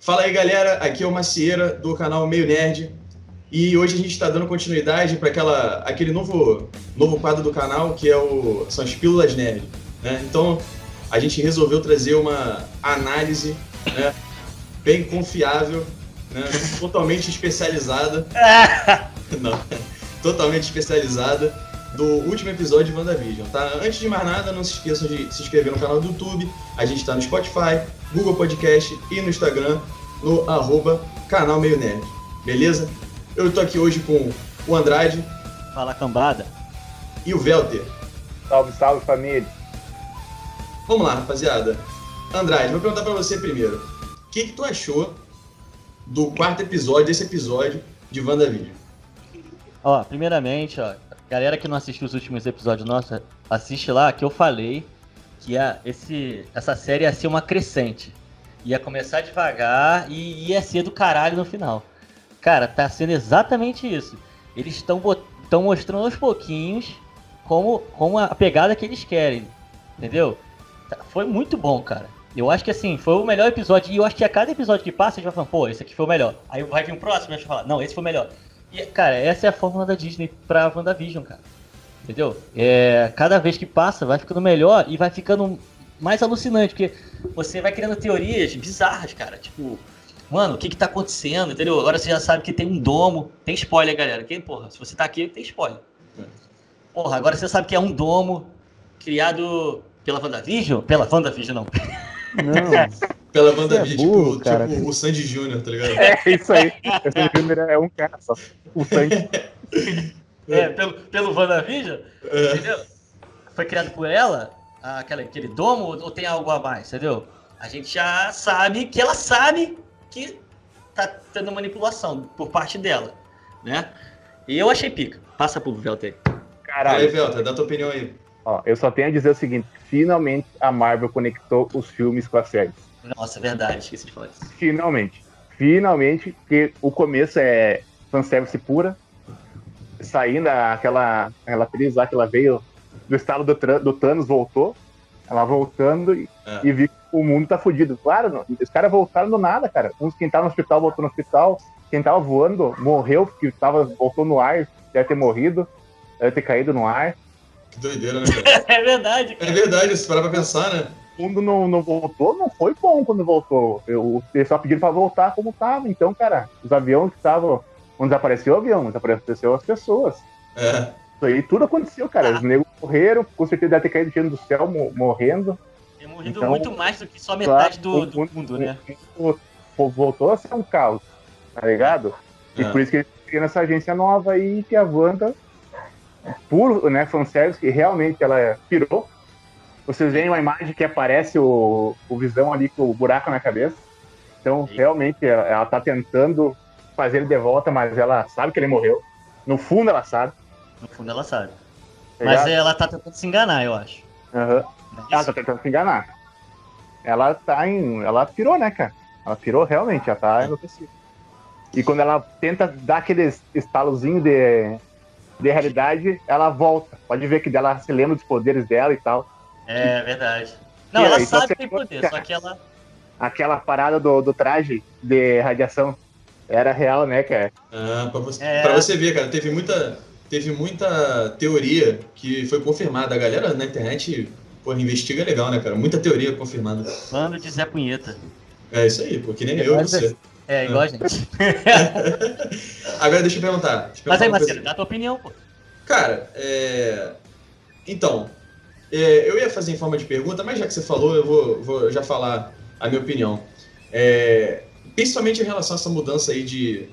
Fala aí, galera. Aqui é o Macieira do canal Meio Nerd. E hoje a gente está dando continuidade para aquela aquele novo novo quadro do canal que é o são as pílulas nerd. Né? Então a gente resolveu trazer uma análise né, bem confiável, né, totalmente especializada. Não, totalmente especializada do último episódio de WandaVision, tá? Antes de mais nada, não se esqueçam de se inscrever no canal do YouTube. A gente está no Spotify, Google Podcast e no Instagram, no arroba canal Meio Nerd. Beleza? Eu tô aqui hoje com o Andrade. Fala cambada. E o Velter. Salve, salve família. Vamos lá, rapaziada. Andrade, vou perguntar para você primeiro. O que, que tu achou do quarto episódio, desse episódio de WandaVision? Ó, primeiramente, ó, galera que não assistiu os últimos episódios nossos, assiste lá que eu falei que a, esse, essa série ia ser uma crescente. Ia começar devagar e ia ser do caralho no final. Cara, tá sendo exatamente isso. Eles estão mostrando aos pouquinhos como, como a pegada que eles querem. Entendeu? Tá, foi muito bom, cara. Eu acho que assim, foi o melhor episódio. E eu acho que a cada episódio que passa, a gente vai falando, pô, esse aqui foi o melhor. Aí vai vir um próximo e a gente vai falar, não, esse foi o melhor. E, cara, essa é a fórmula da Disney pra WandaVision, cara. Entendeu? É, cada vez que passa, vai ficando melhor e vai ficando mais alucinante, porque você vai criando teorias bizarras, cara. Tipo, mano, o que que tá acontecendo, entendeu? Agora você já sabe que tem um domo. Tem spoiler, galera. Quem, porra, se você tá aqui, tem spoiler. Porra, agora você sabe que é um domo criado pela WandaVision? Pela WandaVision, não. Não. Pela WandaVision, é burro, tipo, cara. tipo o Sandy Júnior, tá ligado? É, isso aí. O Sandy Júnior é um cara só. O Sandy. É, pelo, pelo WandaVision, é. entendeu? Foi criado por ela, aquela, aquele domo, ou tem algo a mais, entendeu? A gente já sabe que ela sabe que tá tendo manipulação por parte dela, né? E eu achei pica. Passa pro Velter. Caralho. Aí, Velter, dá tua opinião aí. Ó, eu só tenho a dizer o seguinte: finalmente a Marvel conectou os filmes com as séries. Nossa, é verdade, esqueci de falar isso. Finalmente. Finalmente, porque o começo é fanservice pura. Saindo aquela, aquela atriz lá que ela veio do estado do, do Thanos, voltou. Ela voltando e, é. e vi que o mundo tá fudido. Claro, não, os caras voltaram do nada, cara. Uns quem tava no hospital voltou no hospital. Quem tava voando morreu, porque tava, voltou no ar, deve ter morrido, deve ter caído no ar. Que doideira, né, cara? é verdade, cara. É verdade, se parar pra pensar, né? O mundo não, não voltou, não foi bom quando voltou. Eu, eles só pediram pra voltar como tava. Então, cara, os aviões que estavam. Não desapareceu o avião, desapareceu as pessoas. É. Isso aí tudo aconteceu, cara. Ah. Os negros morreram, com certeza deve ter caído gente do céu morrendo. Tem morrido então, muito mais do que só metade claro, do, do mundo, mundo, né? Voltou a ser um caos, tá ligado? E é. por isso que eles criaram essa agência nova aí, que a Wanda puro, né, fanservice, que realmente ela pirou. Vocês veem uma imagem que aparece o, o Visão ali com o buraco na cabeça. Então, realmente, ela, ela tá tentando fazer ele de volta, mas ela sabe que ele morreu. No fundo, ela sabe. No fundo, ela sabe. Mas ela tá tentando se enganar, eu acho. Uhum. É ela tá tentando se enganar. Ela tá em. Ela pirou, né, cara? Ela pirou realmente, ela tá enlouquecida. E quando ela tenta dar aquele estalozinho de de realidade, ela volta. Pode ver que ela se lembra dos poderes dela e tal. É verdade. Não, e ela aí, sabe que tem poder, só que ela. Aquela parada do, do traje de radiação era real, né, cara? Ah, pra você, é... pra você ver, cara, teve muita, teve muita teoria que foi confirmada. A galera na internet, porra, investiga legal, né, cara? Muita teoria confirmada. Mano de Zé Punheta. É isso aí, porque nem eu e você. É, igual a gente. Agora deixa eu perguntar. Deixa eu Mas aí, Marcelo, dá a tua opinião, pô. Cara, é... Então, é, eu ia fazer em forma de pergunta, mas já que você falou, eu vou, vou já falar a minha opinião. É... Principalmente em relação a essa mudança aí de,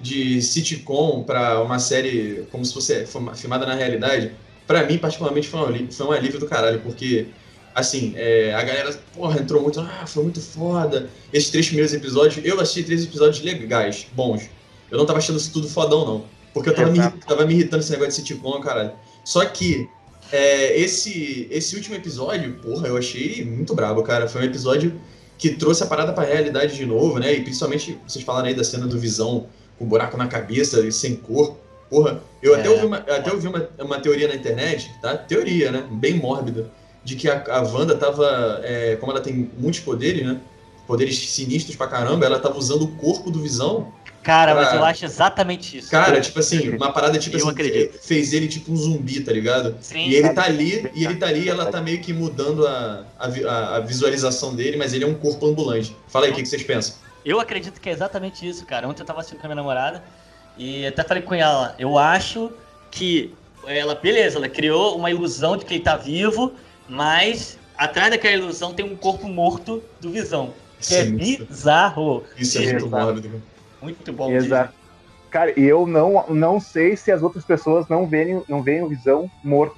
de sitcom para uma série como se fosse filmada na realidade, para mim, particularmente, foi um, foi um alívio do caralho, porque assim, é, a galera, porra, entrou muito, ah, foi muito foda. Esses três primeiros episódios, eu assisti três episódios legais, bons. Eu não tava achando isso tudo fodão, não. Porque eu tava, me, tava me irritando esse negócio de sitcom, caralho. Só que é, esse, esse último episódio, porra, eu achei muito brabo, cara. Foi um episódio que trouxe a parada pra realidade de novo, né? E principalmente, vocês falaram aí da cena do Visão com um buraco na cabeça e sem cor. Porra, eu é. até ouvi, uma, até ouvi uma, uma teoria na internet, tá? Teoria, né? Bem mórbida de que a, a Wanda tava, é, como ela tem muitos poderes, né? Poderes sinistros pra caramba, ela tava usando o corpo do Visão. Cara, mas Cara. eu acho exatamente isso. Cara, tipo assim, uma parada tipo Eu assim, acredito. fez ele tipo um zumbi, tá ligado? Sim, E ele tá ali, e ele tá ali, e ela tá meio que mudando a, a- a visualização dele, mas ele é um corpo ambulante. Fala aí, o que, que vocês pensam? Eu acredito que é exatamente isso, cara. Ontem eu tava assistindo com a minha namorada e até falei com ela, eu acho que ela, beleza, ela criou uma ilusão de que ele tá vivo, mas atrás daquela ilusão tem um corpo morto do Visão. É Isso é muito- bizarro. Isso é muito Exato. mórbido. cara. Muito bom. Exato. Cara, e eu não, não sei se as outras pessoas não veem, não veem o Visão morto.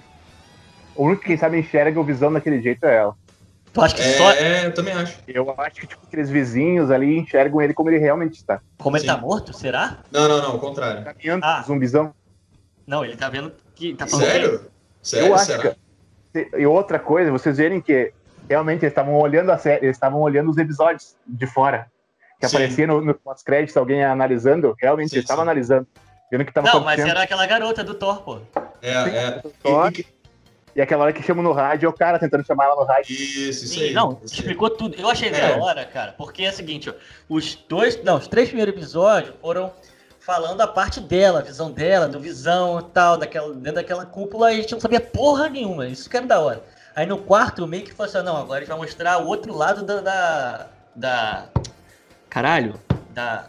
O único que, quem sabe, enxerga o Visão daquele jeito é ela. Tu acha que É, só é, eu também acho. Eu acho que tipo, aqueles vizinhos ali enxergam ele como ele realmente está. como ele tá Sim. morto, será? Não, não, não, ao contrário. Caminhando, Ah. zumbizão. Não, ele tá vendo que tá Sério? Sério, eu acho será? que. E outra coisa, vocês verem que realmente eles estavam olhando a série, eles estavam olhando os episódios de fora. Que Sim. aparecia no, no pós-crédito, alguém analisando, realmente Sim, eles estavam sim. analisando. Vendo que estava Não, mas era aquela garota do Thor, pô. É, é. Só E- e- E aquela hora que chamam no rádio, é o cara tentando chamar ela no rádio. Isso, isso Sim, aí. não, isso aí. explicou tudo. Eu achei É. da hora, cara, porque é o seguinte, ó, os dois, não, os três primeiros episódios foram falando a parte dela, a visão dela, do visão e tal, daquela, dentro daquela cúpula, e a gente não sabia porra nenhuma, isso que era da hora. Aí no quarto, meio que falou assim, não, agora a gente vai mostrar o outro lado da, da, da- caralho, da,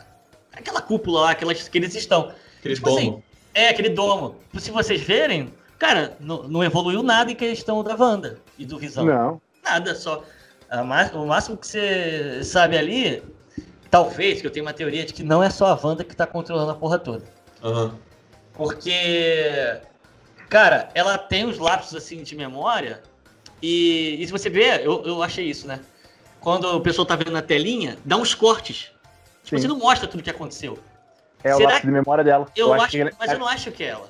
aquela cúpula lá, aquelas, que eles estão. Aquele tipo assim, domo. É, aquele domo. Se vocês verem, cara, não, não evoluiu nada em questão da Wanda e do Visão. Não. Nada, só. a o máximo que você sabe ali, talvez, que eu tenho uma teoria de que não é só a Wanda que tá controlando a porra toda. Aham. Porque, cara, ela tem uns lapsos assim de memória. E, e se você ver, eu, eu achei isso, né? Quando o pessoal tá vendo na telinha, dá uns cortes. Tipo, você não mostra tudo que aconteceu. É o Será lápis de memória dela. Eu, acho, que, mas eu não acho que é ela.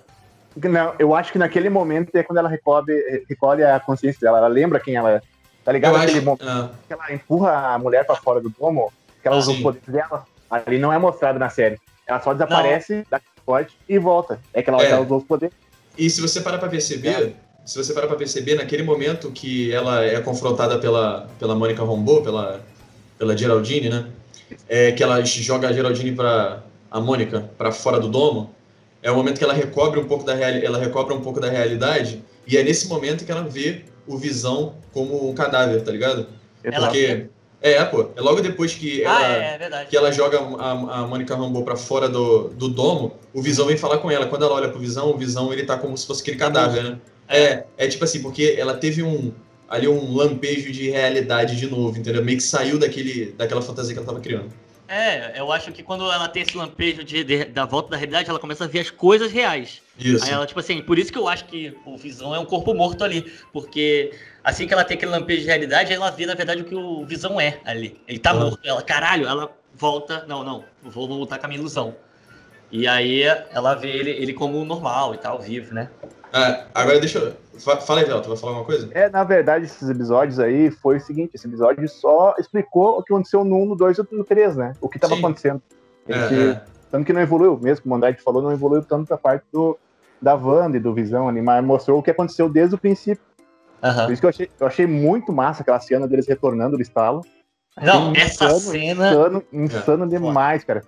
não, eu acho que naquele momento é quando ela recolhe, recolhe a consciência dela. Ela lembra quem ela é. Tá ligado? Eu Aquele acho. momento ah, que ela empurra a mulher pra fora do domo, que ela Ah, usa sim. os poderes dela. Ali não é mostrado na série. Ela só desaparece, dá forte e volta. É que ela, É. ela usou os poderes. E se você parar pra perceber, É. se você parar pra perceber, naquele momento que ela é confrontada pela, pela Mônica Rambeau, pela, pela Geraldine, né? É, que ela joga a Geraldine pra a Mônica pra fora do domo, é o momento que ela recobre um pouco da ela recobre um pouco da realidade, e é nesse momento que ela vê o Visão como um cadáver, tá ligado? Ela- Porque é, pô, é logo depois que ela Ah, é, é que ela joga a, a Mônica Rambeau pra fora do, do domo, o Visão vem falar com ela. Quando ela olha pro Visão, o Visão ele tá como se fosse aquele cadáver, né? É, é tipo assim, porque ela teve um ali um lampejo de realidade de novo, entendeu? Meio que saiu daquele, daquela fantasia que ela tava criando. É, eu acho que quando ela tem esse lampejo de, de- da volta da realidade, ela começa a ver as coisas reais. Isso. Aí ela, tipo assim, por isso que eu acho que o Visão é um corpo morto ali. Porque assim que ela tem aquele lampejo de realidade, ela vê, na verdade, o que o Visão é ali. Ele tá Ah. morto. Ela, caralho, ela volta. Não, não, vou voltar com a minha ilusão. E aí ela vê ele, ele como normal e tal, vivo, né? Ah, agora deixa eu. fa- Fala aí, Vel, tu vai falar alguma coisa? É, na verdade, esses episódios aí foi o seguinte: esse episódio só explicou o que aconteceu no 1, no 2 e no 3, né? O que tava Sim. acontecendo. É, Esse- é. Tanto que não evoluiu, mesmo como o Andrade falou, não evoluiu tanto a parte do, da Wanda e do Visão ali, mas mostrou o que aconteceu desde o princípio. Aham. Por isso que eu achei, eu achei muito massa aquela cena deles retornando do estalo. Não, Achei essa cena, Insano, insano demais, cara.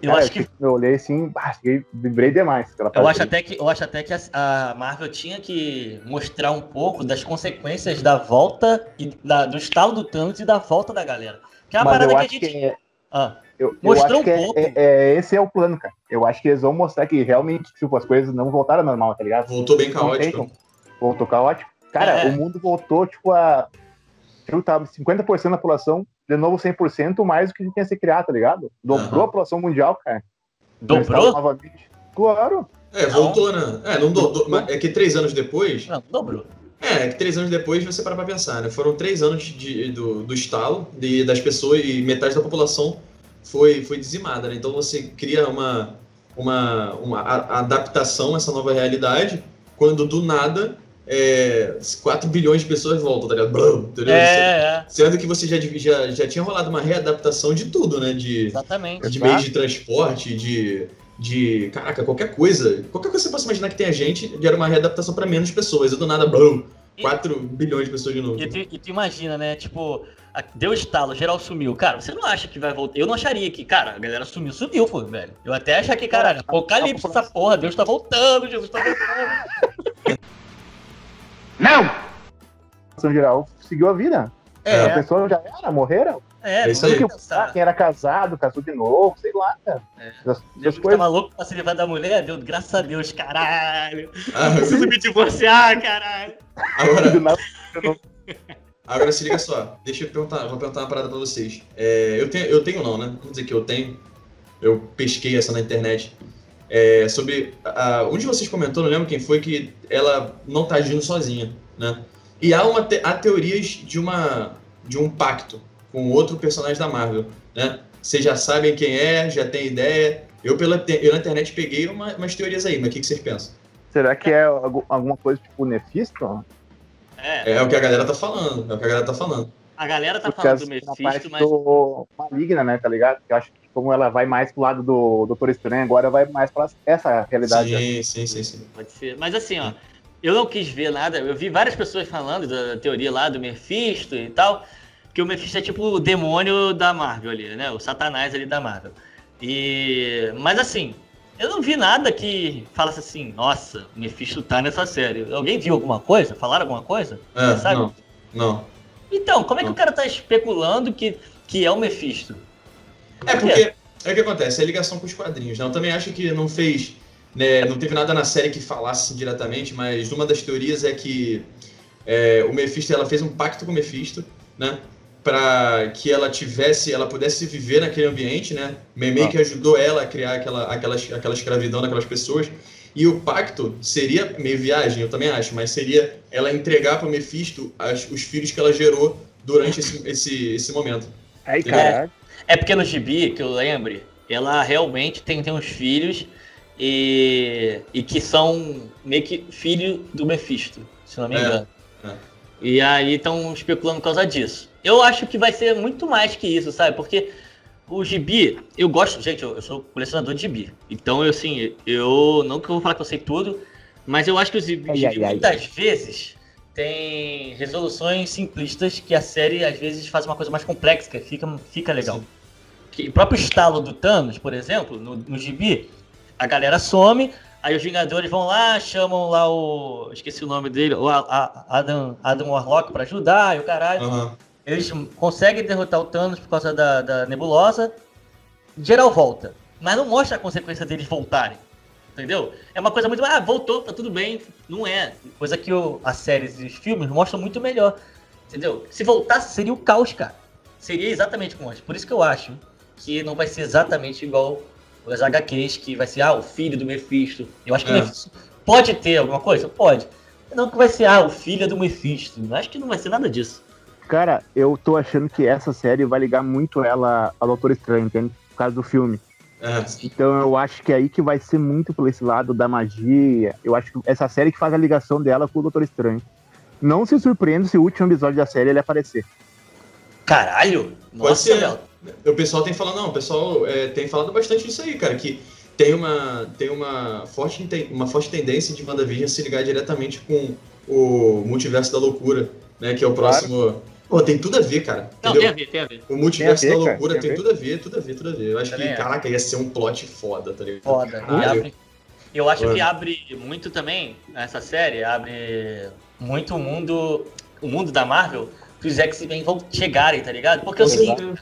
eu Cara, acho que Eu olhei assim, fiquei- vibrei demais. Eu acho ali. até que, eu acho até que a, a Marvel tinha que mostrar um pouco das consequências da volta e da- do estalo do Thanos e da volta da galera. Que é uma Mas eu parada acho que a gente. que é, Ah, eu, eu Mostrou um é- pouco. é- é- esse é o plano, cara. Eu acho que eles vão mostrar que realmente, tipo, as coisas não voltaram ao normal, tá ligado? Voltou bem caótico. Voltou caótico. Cara, É. o mundo voltou, tipo, a. Eu tava 50% da população, de novo 100% mais do que tinha se criado, tá ligado? Dobrou Aham. a população mundial, cara. Dobrou? Novamente- Claro. É, voltou, né? É, não do, do- mas é que três anos depois. não, dobrou. É, é que três anos depois você para pra pensar, né? Foram três anos de, do, do estalo de, das pessoas e metade da população foi, foi dizimada, né? Então você cria uma, uma, uma a- adaptação a essa nova realidade quando do nada é, 4 bilhões de pessoas voltam, tá ligado? Blum, entendeu? É, é, Sendo que você já, já, já tinha rolado uma readaptação de tudo, né? De, exatamente. de meios de transporte, de, de. Caraca, qualquer coisa. Qualquer coisa que você possa imaginar que tenha gente, era uma readaptação para menos pessoas. E do nada, blum, 4 bilhões de pessoas de novo. E tu, e tu imagina, né? Tipo, a- deu estalo, geral sumiu. Cara, você não acha que vai voltar? Eu não acharia que, cara, a galera sumiu, sumiu, pô, velho. Eu até achar que, caralho, apocalipse essa porra, Deus tá voltando, Jesus tá voltando. Em geral, seguiu a vida. É. A pessoa já era, morreram. É, É isso não aí. vou Ah, pensar. quem era casado, casou de novo, sei lá, cara. É. Das, das Jesus coisas. tava louco pra se livrar da mulher, Deus, graças a Deus, caralho. Ah, Preciso me divorciar, caralho. agora, agora se liga só, deixa eu perguntar, vou perguntar uma parada pra vocês. É, eu, tenho, eu tenho não, né? Vamos dizer que eu tenho. Eu pesquei essa na internet. É, sobre. a- um de vocês comentou, não lembro quem foi, que ela não tá agindo sozinha, né? E há, uma te- há teorias de, uma, de um pacto com outro personagem da Marvel, né? Vocês já sabem quem é, já tem ideia. Eu, pela, eu na internet peguei uma- umas teorias aí, mas o que, que vocês pensam? Será que é algu- alguma coisa tipo Nefisto? É, É o que a galera tá falando, é o que a galera tá falando. a galera tá Por falando do Mephisto, mas Maligna, né, tá ligado? Eu acho que como ela vai mais pro lado do Doutor Estranho, agora vai mais pra essa realidade. né? Sim, sim, sim, sim. Pode ser. Mas assim, ó, eu não quis ver nada. Eu vi várias pessoas falando da teoria lá do Mephisto e tal. Que o Mephisto é tipo o demônio da Marvel ali, né? O satanás ali da Marvel. E. Mas assim, eu não vi nada que falasse assim, nossa, o Mephisto tá nessa série. Alguém viu alguma coisa? Falaram alguma coisa? É, sabe? não, não. Então, como é que Não. o cara tá especulando que, que é o Mephisto? É porque é o que acontece, é ligação com os quadrinhos, né? Eu também acho que não fez, né, não teve nada na série que falasse diretamente, mas uma das teorias é que é, o Mephisto, ela fez um pacto com o Mephisto, né, para que ela tivesse, ela pudesse viver naquele ambiente, né, meio Ah. que ajudou ela a criar aquela, aquela, aquela escravidão daquelas pessoas. E o pacto seria meio viagem, eu também acho, mas seria ela entregar para o Mephisto as- os filhos que ela gerou durante esse, esse, esse momento. Aí, É. caralho. É porque no gibi, que eu lembre, ela realmente tem, tem uns filhos e, e que são meio que filho do Mephisto, se não me É, engano. é. E aí estão especulando por causa disso. Eu acho que vai ser muito mais que isso, sabe? Porque o gibi, eu gosto, gente, eu, eu sou colecionador de gibi. Então, eu assim, eu não que eu vou falar que eu sei tudo, mas eu acho que os gibi, Ai, ai, ai. muitas vezes tem resoluções simplistas que a série às vezes faz uma coisa mais complexa, que fica, fica legal. Que, o próprio estalo do Thanos, por exemplo, no, no gibi, a galera some, aí os Vingadores vão lá, chamam lá o. Esqueci o nome dele, o Adam, Adam Warlock pra ajudar, e o caralho. Aham. Eles conseguem derrotar o Thanos por causa da, da nebulosa. Geral volta. Mas não mostra a consequência deles voltarem. Entendeu? É uma coisa muito. Ah, voltou, tá tudo bem. Não é. Coisa que o, as séries e os filmes mostram muito melhor. Entendeu? Se voltasse, seria o caos, cara. Seria exatamente como hoje. Por isso que eu acho que não vai ser exatamente igual os HQs, que vai ser, ah, o filho do Mephisto. Eu acho que É. o Mephisto pode ter alguma coisa? Pode. Não que vai ser, ah, o filho do Mephisto. Eu Acho que não vai ser nada disso. Cara, eu tô achando que essa série vai ligar muito ela a Doutor Estranho, entende? Por causa do filme. É. Então eu acho que é aí que vai ser muito por esse lado da magia. Eu acho que essa série que faz a ligação dela com o Doutor Estranho. Não se surpreenda se o último episódio da série ele aparecer. Caralho! Nossa. Léo. O pessoal tem falado, não, o pessoal é, tem falado bastante disso aí, cara, que tem uma, tem uma, forte, uma forte tendência de WandaVision se ligar diretamente com o Multiverso da Loucura, né, que é o próximo... Pô, tem tudo a ver, cara, Não, entendeu? tem a ver, tem a ver. O Multiverso Tem ver, da cara, Loucura tem a tem, ver. tudo a ver, tudo a ver, tudo a ver. Eu acho Também que, acho. caraca, ia ser um plot foda, tá ligado? Foda. E abre- eu acho Mano. que abre muito também, essa série, abre muito o mundo, o mundo da Marvel, que os X-Men vão chegarem, tá ligado? Porque é o Exato.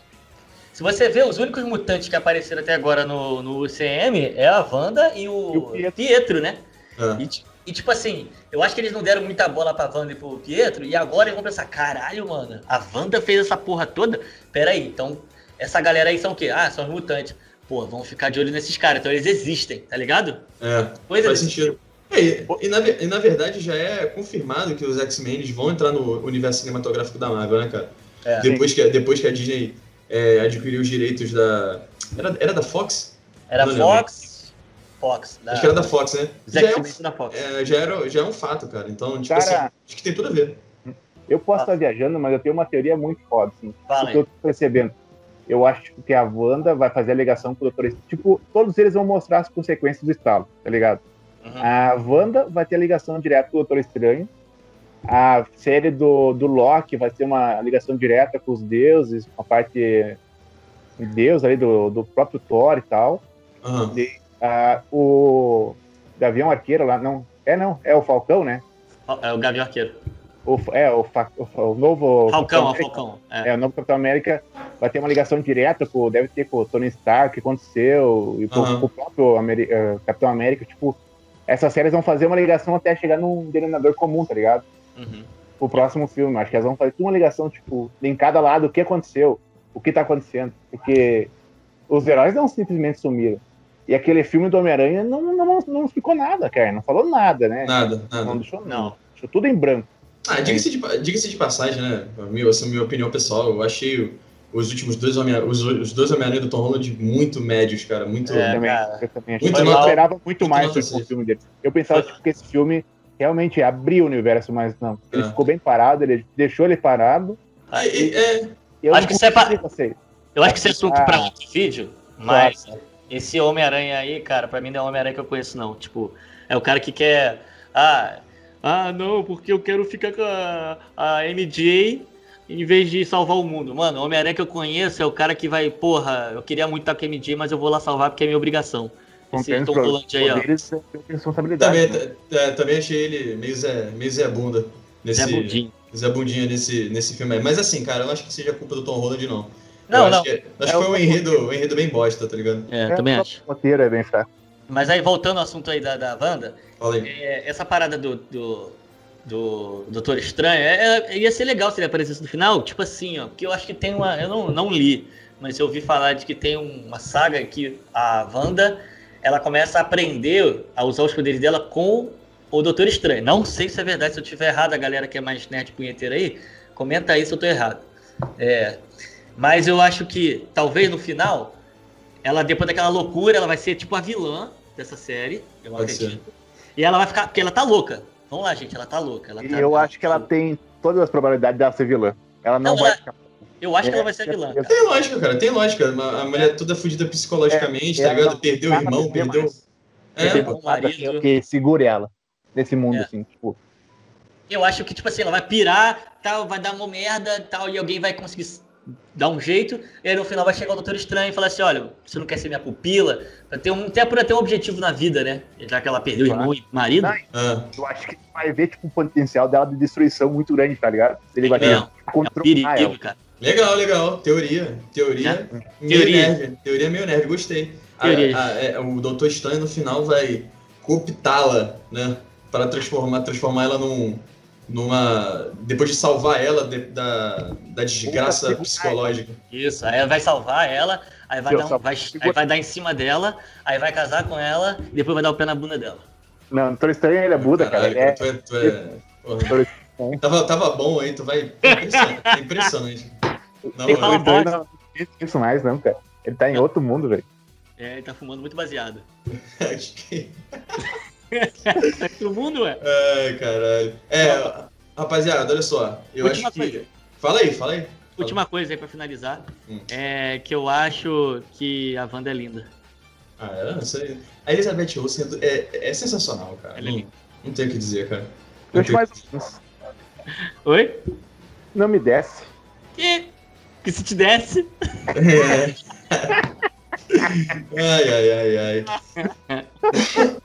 Se você vê, os únicos mutantes que apareceram até agora no, no UCM é a Wanda e o, E o Pietro. Pietro, né? É. E, e, tipo assim, eu acho que eles não deram muita bola pra Wanda e pro Pietro, e agora eles vão pensar, caralho, mano, a Wanda fez essa porra toda? Pera aí, então, essa galera aí são o quê? Ah, são os mutantes. Pô, vamos ficar de olho nesses caras, então eles existem, tá ligado? É, Coisa faz desse sentido. É, e, e na, e na verdade já é confirmado que os X-Men vão entrar no universo cinematográfico da Marvel, né, cara? É. Depois, que, depois que a Disney é, adquiriu os direitos da. Era, era da Fox? Era Não lembro. Fox. Fox. Da, Acho que era da Fox, né? Os Já é, um, da Fox. é, já, era, já é um fato, cara. Então, tipo Cara- assim, acho que tem tudo a ver. Eu posso Ah. estar viajando, mas eu tenho uma teoria muito foda, assim. O que eu tô percebendo. Eu acho que a Wanda vai fazer a ligação com o Doutor Estranho. Tipo, todos eles vão mostrar as consequências do estalo, tá ligado? Uhum. A Wanda vai ter a ligação direta com o Doutor Estranho. A série do, do Loki vai ter uma ligação direta com os deuses, com a parte de Deus ali, do, do próprio Thor e tal. Aham. E, ah, o Gavião Arqueiro lá, não, é não, é o Falcão, né? É o Gavião Arqueiro. O, é, o, o, o novo. Falcão, é Falcão. É. É, o novo Capitão América vai ter uma ligação direta com, deve ter com o Tony Stark, o que aconteceu, e com, com o próprio Ameri- eh, Capitão América, tipo, essas séries vão fazer uma ligação até chegar num denominador comum, tá ligado? Uhum. O próximo filme, acho que elas vão fazer uma ligação, tipo, em cada lado, o que aconteceu, o que tá acontecendo, porque os heróis não simplesmente sumiram. E aquele filme do Homem-Aranha não, não, não explicou nada, cara, não falou nada, né? Nada, Não nada. deixou, Não. deixou tudo em branco. Ah, diga-se de, diga-se de passagem, né? Minha, essa é a minha opinião pessoal. Eu achei os últimos dois Homem os, os dois Homem-Aranha do Tom Holland muito médios, cara. Muito. É, também, cara. eu também Muito eu esperava muito muito mais do filme dele. Eu pensava tipo, que esse filme realmente abriu o universo, mas não. Ele É. ficou bem parado, ele deixou ele parado. É, é, é, Eu Acho que isso é você. Eu acho que isso é assunto Ah. pra outro vídeo, mas esse Homem-Aranha aí, cara, pra mim não é o Homem-Aranha que eu conheço, não. Tipo, é o cara que quer. Ah, ah não, porque eu quero ficar com a, a MJ em vez de salvar o mundo. Mano, o Homem-Aranha que eu conheço é o cara que vai, porra, eu queria muito estar com a MJ, mas eu vou lá salvar porque é minha obrigação. Com Esse Tom Holland aí, ó. tenho responsabilidade. também, né? t- é, também achei ele meio Zé, meio Zé Bunda nesse. Zé Budinho. Zé Bundinha nesse, nesse filme aí. Mas assim, cara, eu não acho que seja culpa do Tom Holland, não. Não, eu não. Acho que, acho É que foi o- um enredo, um enredo bem bosta, tá ligado? É, É, também o acho. roteiro é bem fraco. Mas aí, voltando ao assunto aí da, da Wanda. É, essa parada do, do, do Doutor Estranho, é, é- ia ser legal se ele aparecesse no final, tipo assim, ó, porque eu acho que tem uma, eu não, não li, mas eu ouvi falar de que tem uma saga que a Wanda, ela começa a aprender a usar os poderes dela com o Doutor Estranho. Não sei se é verdade, se eu tiver errado, a galera que é mais nerd punheteira aí, comenta aí se eu tô errado. É, mas eu acho que, talvez no final, ela, depois daquela loucura, ela vai ser tipo a vilã dessa série, eu Pode acredito. E ela vai ficar, porque ela tá louca. Vamos lá, gente, ela tá louca. Ela E tá- eu acho que ela tem todas as probabilidades dela ser vilã. Ela não, Não, vai ela- ficar. Eu acho que É, ela vai ser a vilã. é- cara. Tem lógica, cara, tem lógica. A a mulher toda fudida psicologicamente, tá ela ligado? Perdeu o irmão, perdeu. mais. É, Perdeu o marido. que segure ela nesse mundo, É. assim, tipo. Eu acho que, tipo assim, ela vai pirar, tal, vai dar uma merda, tal, e alguém vai conseguir dar um jeito, e aí no final vai chegar o Doutor Estranho e falar assim, olha, você não quer ser minha pupila? Ter um, até por ter um objetivo na vida, né? Já que ela perdeu o irmão e marido. Ah, Eu acho que vai ver, tipo, um potencial dela de destruição muito grande, tá ligado? Ele vai Não, ter É um controlar ela. perigo, cara. Legal, legal. Teoria. Teoria. Meio Teoria. nerd. Teoria meio nerd, gostei. A- a- é, o Doutor Estranho no final vai cooptá-la, né? Para transformar, transformar ela num. numa. Depois de salvar ela de- da, da desgraça Puta, psicológica. Isso, aí vai salvar ela, aí vai, dar, um- vai, aí vai dar em cima dela, aí vai casar com ela, e depois vai dar o pé na bunda dela. Não, Doutor Estranho ele é Buda, cara. Caralho, Ele é, tu é. Tu é. Doutor Estranho. Tava, tava bom aí, tu vai. É impressionante. É impressionante. Tem que falar Estranho não isso mais, não, cara. Ele tá em outro mundo, velho. É, ele tá fumando muito baseado. Acho que- Tá todo mundo, ué? Ai, caralho. É, rapaziada, olha só. Eu Última acho que. coisa. Fala aí, fala aí. Última coisa aí pra finalizar, Hum. é que eu acho que a Wanda é linda. Ah, é, isso aí. A Elizabeth Olsen é, é sensacional, cara. Ela é Não, linda. não tem o que dizer, cara. Eu Não acho tem- mais. Oi? Não me desce. Que? Que se te desse. É. ai, ai, ai, ai.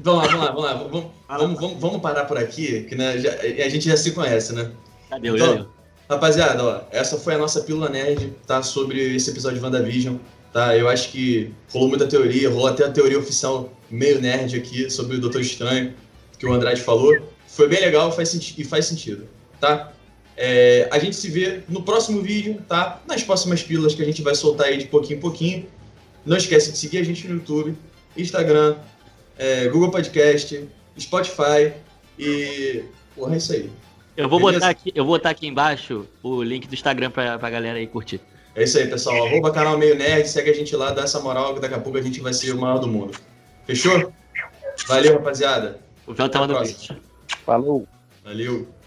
vamos lá, vamos lá, vamos lá. Vamos, vamos, vamos, vamos parar por aqui, que né, já- a gente já se conhece, né? Cadê? Então, Então, Rapaziada, ó, essa foi a nossa pílula nerd, tá? Sobre esse episódio de WandaVision, tá? Eu acho que rolou muita teoria, rolou até a teoria oficial meio nerd aqui sobre o Doutor Estranho, que o Andrade falou. Foi bem legal faz e faz sentido, tá? É, a gente se vê no próximo vídeo, tá? Nas próximas pílulas que a gente vai soltar aí de pouquinho em pouquinho. Não esquece de seguir a gente no YouTube, Instagram, é, Google Podcast, Spotify e. Porra, é isso aí. eu vou beleza. botar aqui, eu vou botar aqui embaixo o link do Instagram pra, pra galera aí curtir. É isso aí, pessoal. Arroba canal Meio Nerd, segue a gente lá, dá essa moral, que daqui a pouco a gente vai ser o maior do mundo. Fechou? Valeu, rapaziada. O Fel tava Até no vídeo. Falou. Valeu.